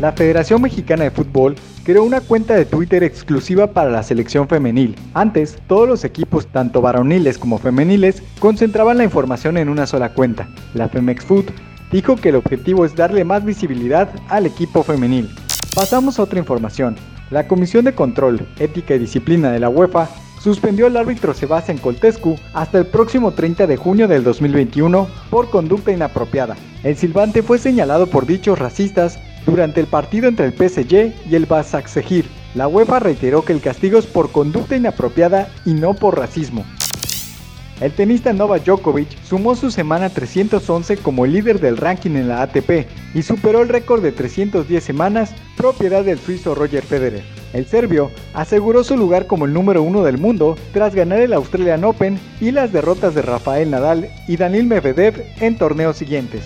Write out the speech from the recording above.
La Federación Mexicana de Fútbol creó una cuenta de Twitter exclusiva para la selección femenil. Antes, todos los equipos, tanto varoniles como femeniles, concentraban la información en una sola cuenta. La Femex Food dijo que el objetivo es darle más visibilidad al equipo femenil. Pasamos a otra información. La Comisión de Control, Ética y Disciplina de la UEFA suspendió al árbitro Sebastián Coltescu hasta el próximo 30 de junio del 2021 por conducta inapropiada. El silbante fue señalado por dichos racistas durante el partido entre el PSG y el Basaksehir. La UEFA reiteró que el castigo es por conducta inapropiada y no por racismo. El tenista Novak Djokovic sumó su semana 311 como líder del ranking en la ATP y superó el récord de 310 semanas propiedad del suizo Roger Federer. El serbio aseguró su lugar como el número uno del mundo tras ganar el Australian Open y las derrotas de Rafael Nadal y Daniil Medvedev en torneos siguientes.